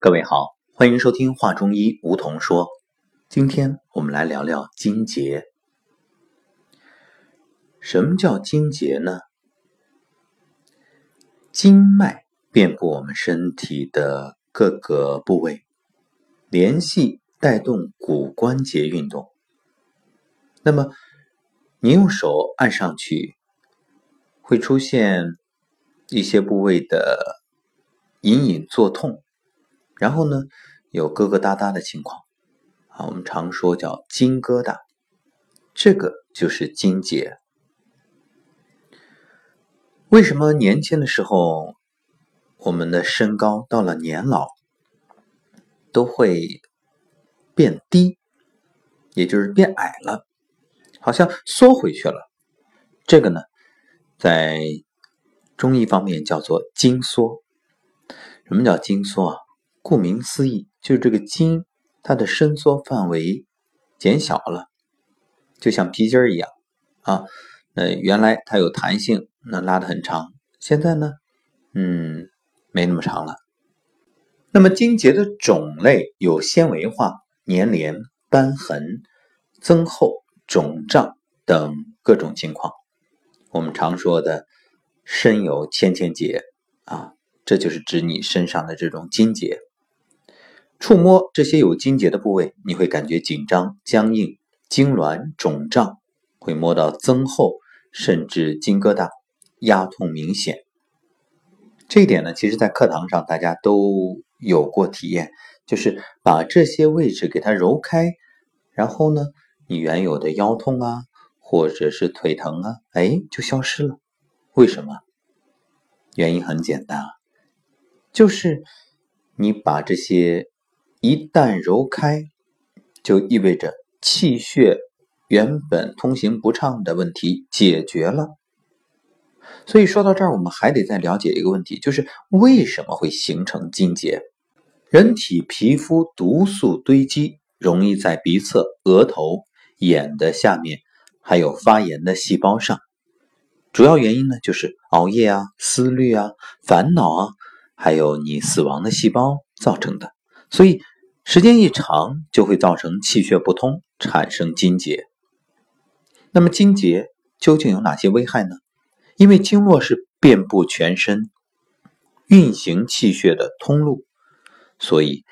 各位好，欢迎收听《话中医》，梧桐说。今天我们来聊聊经结。什么叫经结呢？经脉遍布我们身体的各个部位，联系带动骨关节运动。那么，你用手按上去，会出现一些部位的隐隐作痛。然后呢，有疙疙瘩瘩的情况，啊，我们常说叫筋疙瘩，这个就是筋结。为什么年轻的时候，我们的身高到了年老都会变低，也就是变矮了，好像缩回去了？这个呢，在中医方面叫做筋缩。什么叫筋缩啊？顾名思义，就是这个筋，它的伸缩范围减小了，就像皮筋儿一样啊。呃原来它有弹性，能拉得很长，现在呢，嗯，没那么长了。那么筋结的种类有纤维化、粘连、瘢痕、增厚、肿胀等各种情况。我们常说的“身有千千结”啊，这就是指你身上的这种筋结。触摸这些有筋结的部位，你会感觉紧张、僵硬、痉挛、肿胀，会摸到增厚，甚至筋疙瘩、压痛明显。这一点呢，其实在课堂上大家都有过体验，就是把这些位置给它揉开，然后呢，你原有的腰痛啊，或者是腿疼啊，哎，就消失了。为什么？原因很简单啊，就是你把这些。一旦揉开，就意味着气血原本通行不畅的问题解决了。所以说到这儿，我们还得再了解一个问题，就是为什么会形成筋结？人体皮肤毒素堆积，容易在鼻侧、额头、眼的下面，还有发炎的细胞上。主要原因呢，就是熬夜啊、思虑啊、烦恼啊，还有你死亡的细胞造成的。所以，时间一长就会造成气血不通，产生筋结。那么，筋结究竟有哪些危害呢？因为经络是遍布全身，运行气血的通路，所以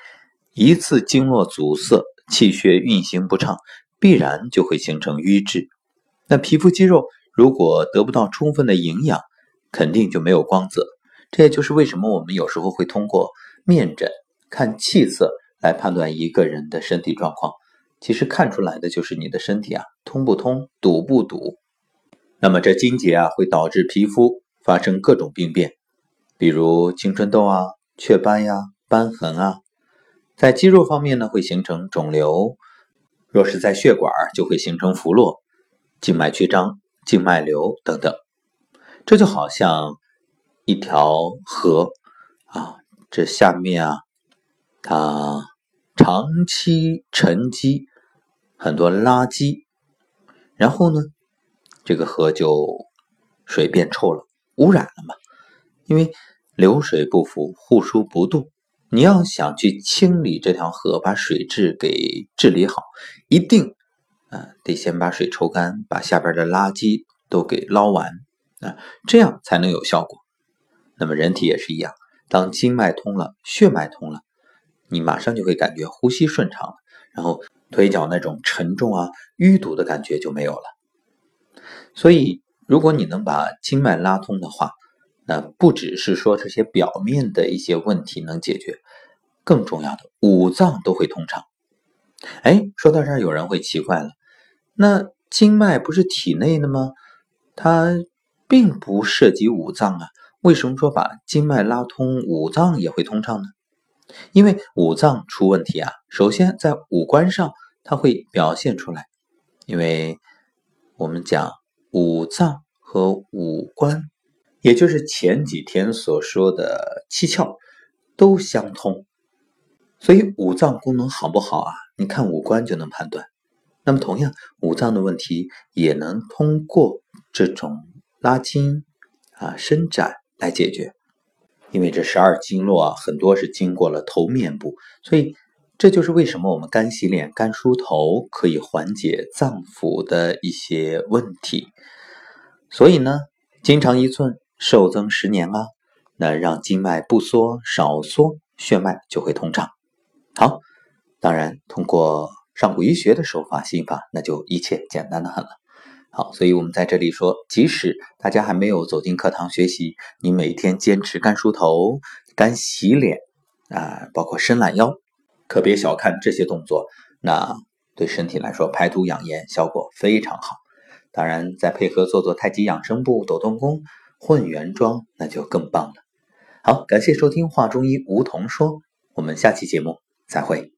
一次经络阻塞，气血运行不畅，必然就会形成瘀滞。那皮肤肌肉如果得不到充分的营养，肯定就没有光泽。这也就是为什么我们有时候会通过面诊。看气色来判断一个人的身体状况，其实看出来的就是你的身体啊通不通、堵不堵。那么这筋结啊会导致皮肤发生各种病变，比如青春痘啊、雀斑呀、瘢痕啊。在肌肉方面呢，会形成肿瘤；若是在血管，就会形成浮络、静脉曲张、静脉瘤等等。这就好像一条河啊，这下面啊。它长期沉积很多垃圾，然后呢，这个河就水变臭了，污染了嘛。因为流水不腐，户枢不蠹。你要想去清理这条河，把水质给治理好，一定啊得先把水抽干，把下边的垃圾都给捞完啊，这样才能有效果。那么人体也是一样，当经脉通了，血脉通了。你马上就会感觉呼吸顺畅了，然后腿脚那种沉重啊、淤堵的感觉就没有了。所以，如果你能把经脉拉通的话，那不只是说这些表面的一些问题能解决，更重要的五脏都会通畅。哎，说到这儿，有人会奇怪了，那经脉不是体内的吗？它并不涉及五脏啊，为什么说把经脉拉通，五脏也会通畅呢？因为五脏出问题啊，首先在五官上它会表现出来，因为我们讲五脏和五官，也就是前几天所说的七窍都相通，所以五脏功能好不好啊？你看五官就能判断。那么同样，五脏的问题也能通过这种拉筋啊、伸展来解决。因为这十二经络啊，很多是经过了头面部，所以这就是为什么我们干洗脸、干梳头可以缓解脏腑的一些问题。所以呢，筋长一寸，寿增十年啊。那让经脉不缩、少缩，血脉就会通畅。好，当然通过上古医学的手法心法，那就一切简单的很了。好，所以我们在这里说，即使大家还没有走进课堂学习，你每天坚持干梳头、干洗脸啊，包括伸懒腰，可别小看这些动作，那对身体来说排毒养颜效果非常好。当然，再配合做做太极养生步、抖动功、混元桩，那就更棒了。好，感谢收听《话中医》梧桐说，我们下期节目再会。